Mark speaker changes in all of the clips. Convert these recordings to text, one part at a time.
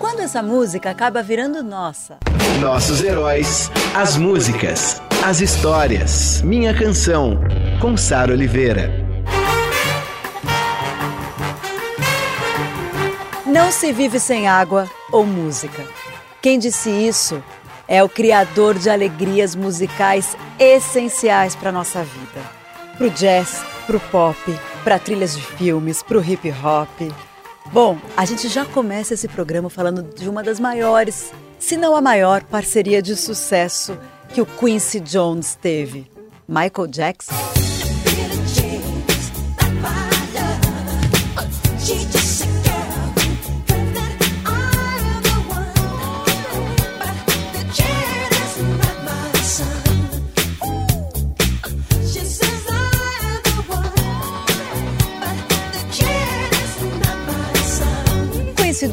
Speaker 1: Quando essa música acaba virando nossa?
Speaker 2: Nossos heróis, as músicas, as histórias. Minha canção, com Sara Oliveira.
Speaker 1: Não se vive sem água ou música. Quem disse isso é o criador de alegrias musicais essenciais para nossa vida. Pro jazz, pro pop, para trilhas de filmes, pro hip hop. Bom, a gente já começa esse programa falando de uma das maiores, se não a maior, parceria de sucesso que o Quincy Jones teve. Michael Jackson.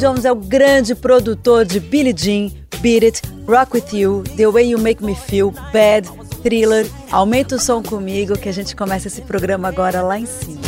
Speaker 1: Jones é o grande produtor de Billie Jean, Beat It, Rock With You, The Way You Make Me Feel, Bad, Thriller. Aumenta o som comigo que a gente começa esse programa agora lá em cima.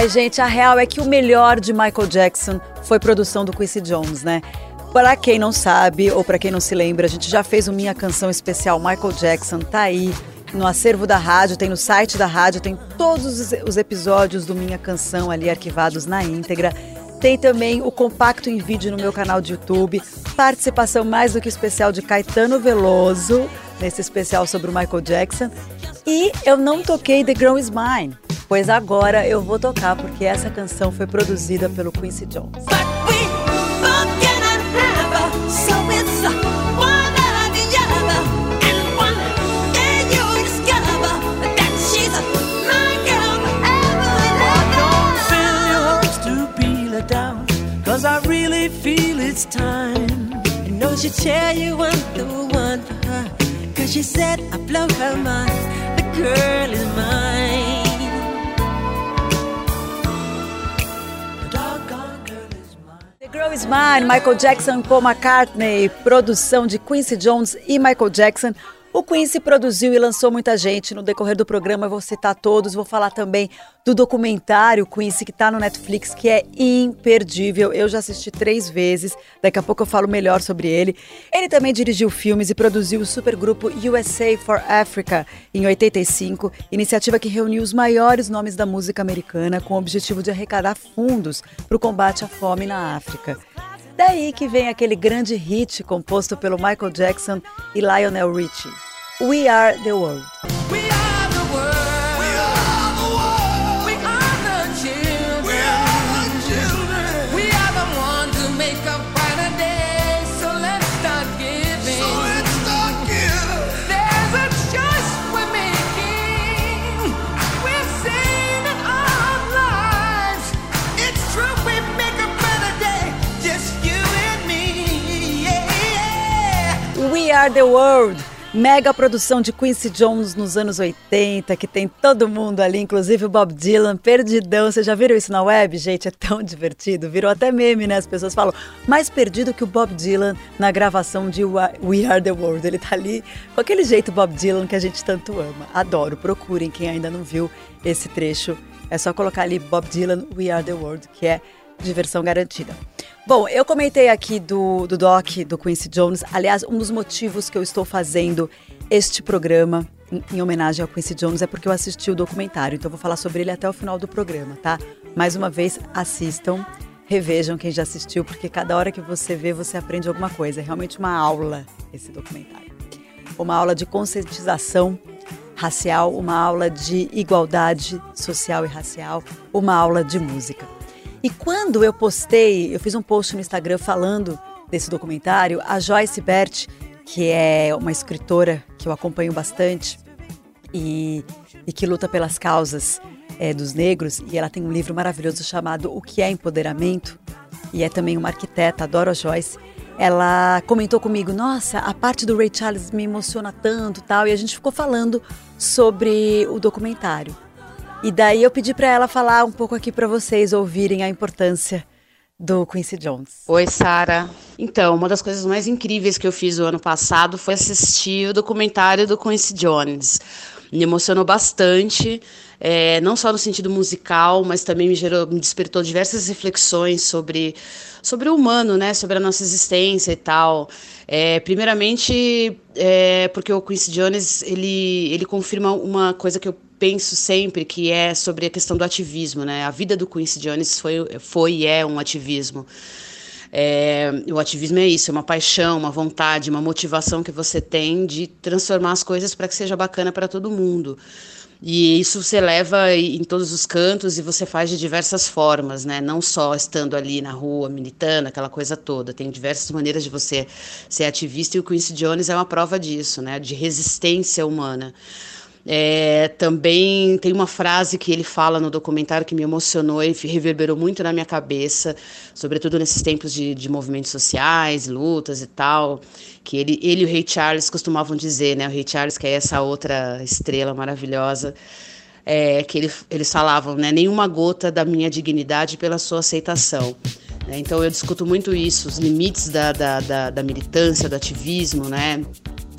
Speaker 1: Ai, gente, a real é que o melhor de Michael Jackson foi produção do Quincy Jones, né? Para quem não sabe ou para quem não se lembra, a gente já fez o Minha Canção Especial Michael Jackson, tá aí no acervo da rádio, tem no site da rádio, tem todos os episódios do Minha Canção ali arquivados na íntegra. Tem também o compacto em vídeo no meu canal de YouTube, participação mais do que especial de Caetano Veloso, nesse especial sobre o Michael Jackson. E eu não toquei The Girl Is Mine, Pois agora eu vou tocar porque essa canção foi produzida pelo Quincy Jones. Cause I really feel it's time. You know she tell you I'm the one for her. Cause she said I blow her mind. The girl is mine. Girl Is Michael Jackson, Paul McCartney, produção de Quincy Jones e Michael Jackson. O Quincy produziu e lançou muita gente. No decorrer do programa eu vou citar todos. Vou falar também do documentário Quincy que está no Netflix, que é imperdível. Eu já assisti três vezes. Daqui a pouco eu falo melhor sobre ele. Ele também dirigiu filmes e produziu o supergrupo USA for Africa em 85, iniciativa que reuniu os maiores nomes da música americana com o objetivo de arrecadar fundos para o combate à fome na África. Daí que vem aquele grande hit composto pelo Michael Jackson e Lionel Richie, We Are the World. Are the World. Mega produção de Quincy Jones nos anos 80, que tem todo mundo ali, inclusive o Bob Dylan, perdidão. Vocês já viram isso na web? Gente, é tão divertido. Virou até meme, né? As pessoas falam, mais perdido que o Bob Dylan na gravação de We Are the World. Ele tá ali com aquele jeito Bob Dylan que a gente tanto ama. Adoro. Procurem quem ainda não viu esse trecho. É só colocar ali Bob Dylan, We Are the World, que é diversão garantida. Bom, eu comentei aqui do, do doc do Quincy Jones. Aliás, um dos motivos que eu estou fazendo este programa em, em homenagem ao Quincy Jones é porque eu assisti o documentário. Então, eu vou falar sobre ele até o final do programa, tá? Mais uma vez, assistam, revejam quem já assistiu, porque cada hora que você vê, você aprende alguma coisa. É realmente uma aula esse documentário. Uma aula de conscientização racial, uma aula de igualdade social e racial, uma aula de música. E quando eu postei, eu fiz um post no Instagram falando desse documentário, a Joyce Bert, que é uma escritora que eu acompanho bastante e, e que luta pelas causas é, dos negros, e ela tem um livro maravilhoso chamado O que é Empoderamento, e é também uma arquiteta, adoro a Joyce. Ela comentou comigo: Nossa, a parte do Ray Charles me emociona tanto, tal, e a gente ficou falando sobre o documentário. E daí eu pedi para ela falar um pouco aqui para vocês ouvirem a importância do Quincy Jones.
Speaker 3: Oi, Sara. Então, uma das coisas mais incríveis que eu fiz o ano passado foi assistir o documentário do Quincy Jones. Me emocionou bastante, é, não só no sentido musical, mas também me, gerou, me despertou diversas reflexões sobre, sobre o humano, né, sobre a nossa existência e tal. É, primeiramente, é, porque o Quincy Jones ele, ele confirma uma coisa que eu penso sempre que é sobre a questão do ativismo, né? A vida do Quincy Jones foi, foi e é um ativismo. É, o ativismo é isso, é uma paixão, uma vontade, uma motivação que você tem de transformar as coisas para que seja bacana para todo mundo. E isso você leva em todos os cantos e você faz de diversas formas, né? Não só estando ali na rua, militando, aquela coisa toda. Tem diversas maneiras de você ser ativista e o Quincy Jones é uma prova disso, né? De resistência humana. É, também tem uma frase que ele fala no documentário que me emocionou e reverberou muito na minha cabeça, sobretudo nesses tempos de, de movimentos sociais, lutas e tal, que ele, ele e o Ray Charles costumavam dizer, né? O Ray Charles, que é essa outra estrela maravilhosa, é, que ele, eles falavam, né? Nenhuma gota da minha dignidade pela sua aceitação. Né? Então eu discuto muito isso, os limites da, da, da, da militância, do ativismo, né?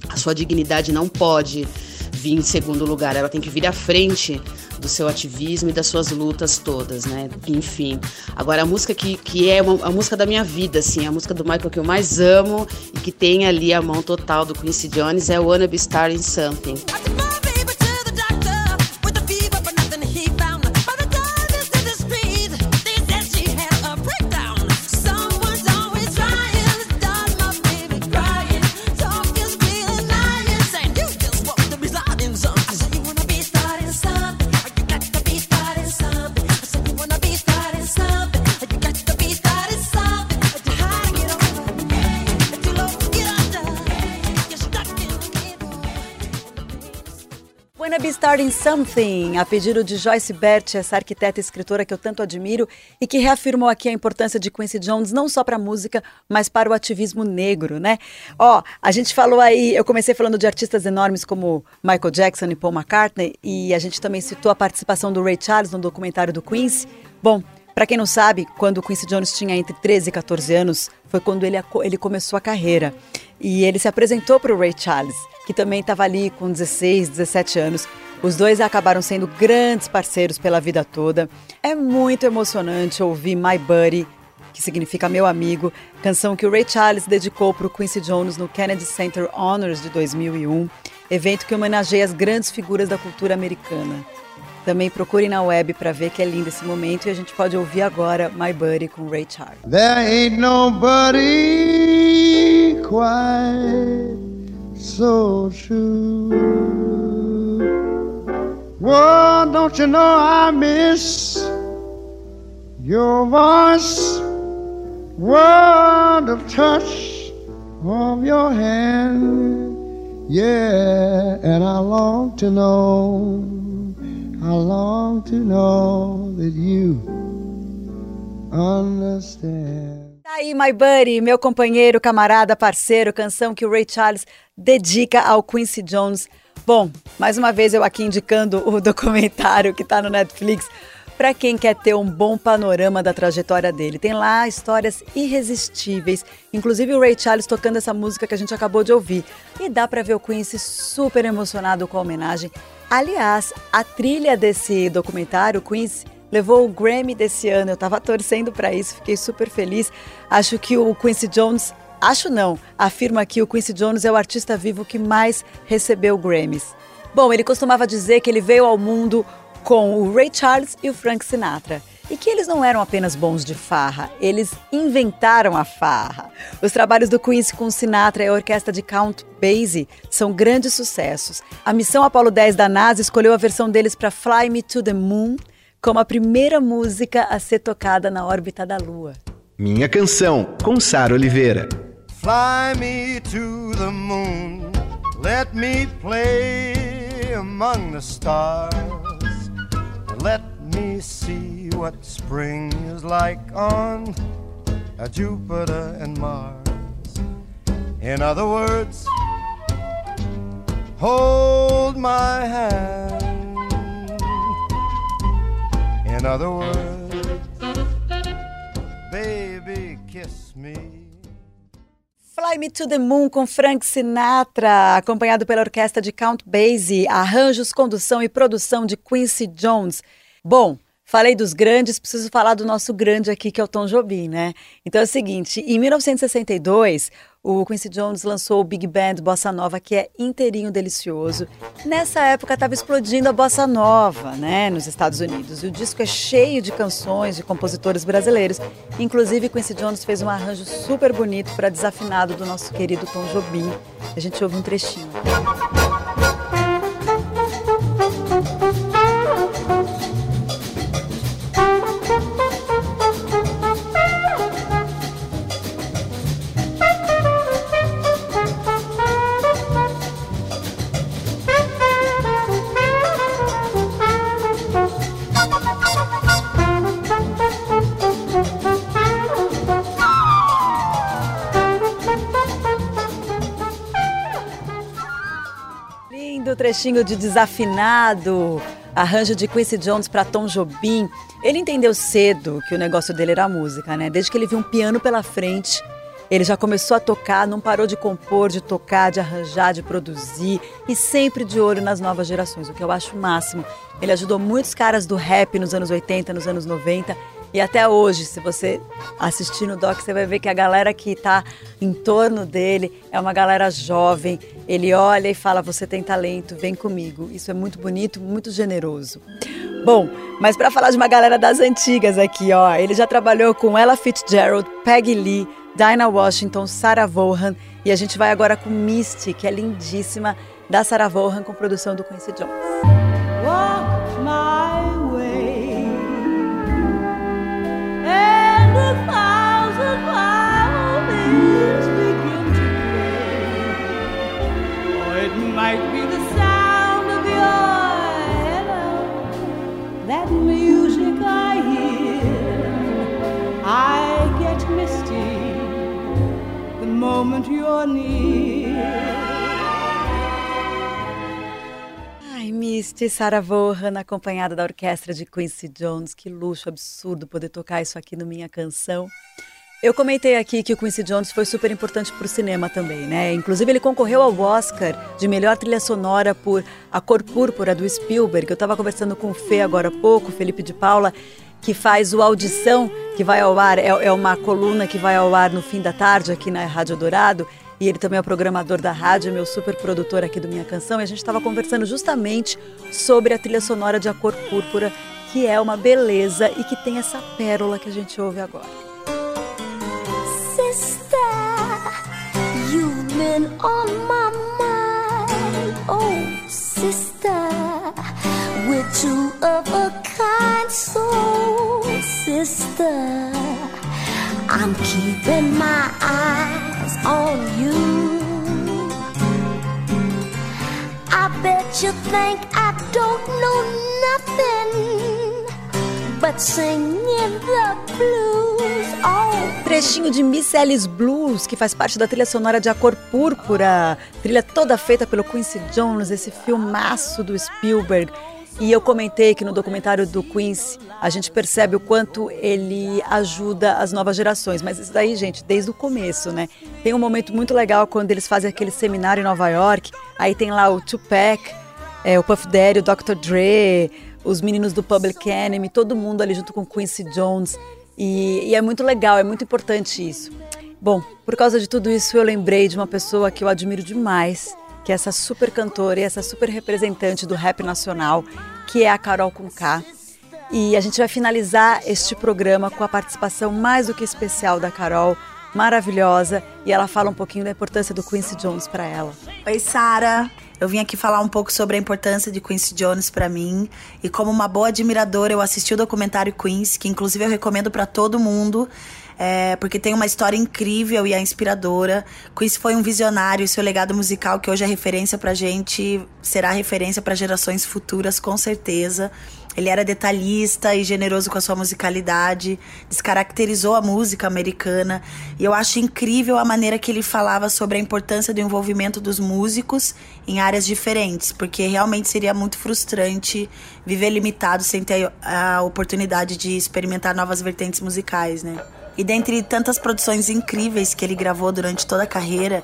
Speaker 3: A sua dignidade não pode vir em segundo lugar, ela tem que vir à frente do seu ativismo e das suas lutas todas, né? Enfim. Agora, a música que, que é uma, a música da minha vida, assim, a música do Michael que eu mais amo e que tem ali a mão total do Quincy Jones é Wanna Be Starting Something.
Speaker 1: Starting Something, a pedido de Joyce Bert, essa arquiteta e escritora que eu tanto admiro e que reafirmou aqui a importância de Quincy Jones não só para a música, mas para o ativismo negro, né? Ó, a gente falou aí, eu comecei falando de artistas enormes como Michael Jackson e Paul McCartney e a gente também citou a participação do Ray Charles no documentário do Quincy. Bom, para quem não sabe, quando Quincy Jones tinha entre 13 e 14 anos, foi quando ele, ele começou a carreira. E ele se apresentou para o Ray Charles, que também estava ali com 16, 17 anos. Os dois acabaram sendo grandes parceiros pela vida toda. É muito emocionante ouvir My Buddy, que significa meu amigo, canção que o Ray Charles dedicou para o Quincy Jones no Kennedy Center Honors de 2001, evento que homenageia as grandes figuras da cultura americana. Também procure na web para ver que é lindo esse momento e a gente pode ouvir agora My Buddy com Ray Charles. There ain't nobody quite so true.
Speaker 4: Well, don't you know I miss your voice? Word of touch of your hand. Yeah, and I long to know, I long to know that you understand.
Speaker 1: Aí, my buddy, meu companheiro, camarada, parceiro, canção que o Ray Charles dedica ao Quincy Jones. Bom, mais uma vez eu aqui indicando o documentário que está no Netflix para quem quer ter um bom panorama da trajetória dele. Tem lá histórias irresistíveis, inclusive o Ray Charles tocando essa música que a gente acabou de ouvir. E dá para ver o Quincy super emocionado com a homenagem. Aliás, a trilha desse documentário, Quincy, levou o Grammy desse ano. Eu estava torcendo para isso, fiquei super feliz. Acho que o Quincy Jones, acho não, afirma que o Quincy Jones é o artista vivo que mais recebeu Grammys. Bom, ele costumava dizer que ele veio ao mundo com o Ray Charles e o Frank Sinatra. E que eles não eram apenas bons de farra, eles inventaram a farra. Os trabalhos do Quincy com Sinatra e a orquestra de Count Basie são grandes sucessos. A missão Apollo 10 da NASA escolheu a versão deles para Fly Me to the Moon como a primeira música a ser tocada na órbita da Lua.
Speaker 2: Minha canção, com Sara Oliveira.
Speaker 4: Fly me to the moon, let me play among the stars. Let me see what spring is like on Jupiter and Mars. In other words, hold my hand. In other words, baby, kiss me.
Speaker 1: Fly Me to the Moon com Frank Sinatra, acompanhado pela orquestra de Count Basie, arranjos, condução e produção de Quincy Jones. Bom, falei dos grandes, preciso falar do nosso grande aqui, que é o Tom Jobim, né? Então é o seguinte, em 1962, o Quincy Jones lançou o Big Band Bossa Nova, que é inteirinho delicioso. Nessa época estava explodindo a Bossa Nova, né, nos Estados Unidos. E o disco é cheio de canções de compositores brasileiros. Inclusive, Quincy Jones fez um arranjo super bonito para desafinado do nosso querido Tom Jobim. A gente ouve um trechinho. Lindo trechinho de desafinado, arranjo de Quincy Jones para Tom Jobim. Ele entendeu cedo que o negócio dele era a música, né? Desde que ele viu um piano pela frente, ele já começou a tocar, não parou de compor, de tocar, de arranjar, de produzir e sempre de olho nas novas gerações, o que eu acho o máximo. Ele ajudou muitos caras do rap nos anos 80, nos anos 90 e até hoje, se você assistir no doc, você vai ver que a galera que está em torno dele é uma galera jovem. Ele olha e fala: Você tem talento, vem comigo. Isso é muito bonito, muito generoso. Bom, mas para falar de uma galera das antigas aqui, ó, ele já trabalhou com Ella Fitzgerald, Peggy Lee, Dinah Washington, Sarah Vaughan e a gente vai agora com Misty, que é lindíssima, da Sarah Vaughan com produção do Quincy Jones.
Speaker 5: Walk moment you're near.
Speaker 1: Misty, Sarah Vaughan, acompanhada da orquestra de Quincy Jones. Que luxo absurdo poder tocar isso aqui no Minha Canção. Eu comentei aqui que o Quincy Jones foi super importante para o cinema também, né? Inclusive ele concorreu ao Oscar de melhor trilha sonora por A Cor Púrpura do Spielberg. Eu estava conversando com o Fê agora há pouco, Felipe de Paula, que faz o Audição, que vai ao ar, é, é uma coluna que vai ao ar no fim da tarde aqui na Rádio Dourado. E ele também é o programador da rádio, meu super produtor aqui do Minha Canção. E a gente estava conversando justamente sobre a trilha sonora de A Cor Púrpura, que é uma beleza e que tem essa pérola que a gente ouve agora.
Speaker 6: Sister, you've been on my mind. Oh, sister, will two of a sister. I'm keeping my eyes on you. I bet you think I don't know nothing but singing the blues. Oh,
Speaker 1: Trechinho de Miss Alice Blues, que faz parte da trilha sonora de A Cor Púrpura, trilha toda feita pelo Quincy Jones, esse filmaço do Spielberg. E eu comentei que no documentário do Quincy a gente percebe o quanto ele ajuda as novas gerações. Mas isso daí, gente, desde o começo, né? Tem um momento muito legal quando eles fazem aquele seminário em Nova York. Aí tem lá o Tupac, é, o Puff Daddy, o Dr. Dre, os meninos do Public Enemy, todo mundo ali junto com Quincy Jones. E, e é muito legal, é muito importante isso. Bom, por causa de tudo isso, eu lembrei de uma pessoa que eu admiro demais, que é essa super cantora e essa super representante do rap nacional, que é a Carol Conká. E a gente vai finalizar este programa com a participação mais do que especial da Carol, maravilhosa, e ela fala um pouquinho da importância do Quincy Jones para ela.
Speaker 7: Oi, Sara. Eu vim aqui falar um pouco sobre a importância de Quincy Jones pra mim e como uma boa admiradora eu assisti o documentário Quincy, que inclusive eu recomendo pra todo mundo. É, porque tem uma história incrível e é inspiradora. Quincy foi um visionário e seu legado musical, que hoje é referência pra gente, será referência para gerações futuras, com certeza. Ele era detalhista e generoso com a sua musicalidade, descaracterizou a música americana e eu acho incrível a maneira que ele falava sobre a importância do envolvimento dos músicos em áreas diferentes, porque realmente seria muito frustrante viver limitado sem ter a oportunidade de experimentar novas vertentes musicais, né? E dentre tantas produções incríveis que ele gravou durante toda a carreira,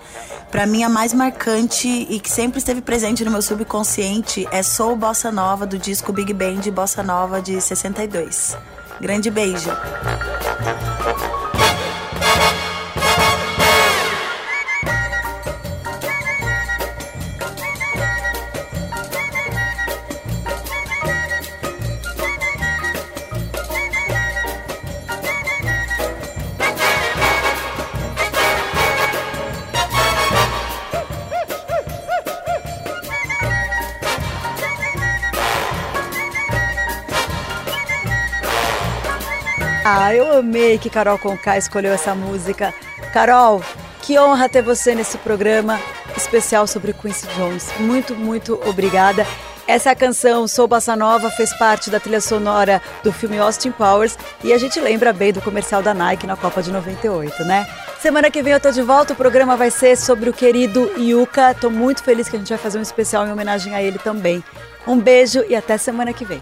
Speaker 7: pra mim a mais marcante e que sempre esteve presente no meu subconsciente é Soul Bossa Nova do disco Big Band Bossa Nova de 62. Grande beijo.
Speaker 1: Que Carol Conká escolheu essa música. Carol, que honra ter você nesse programa especial sobre Quincy Jones. Muito, muito obrigada. Essa canção, Sou Bossa Nova, fez parte da trilha sonora do filme Austin Powers e a gente lembra bem do comercial da Nike na Copa de 98, né? Semana que vem eu tô de volta, o programa vai ser sobre o querido Yuka. Tô muito feliz que a gente vai fazer um especial em homenagem a ele também. Um beijo e até semana que vem.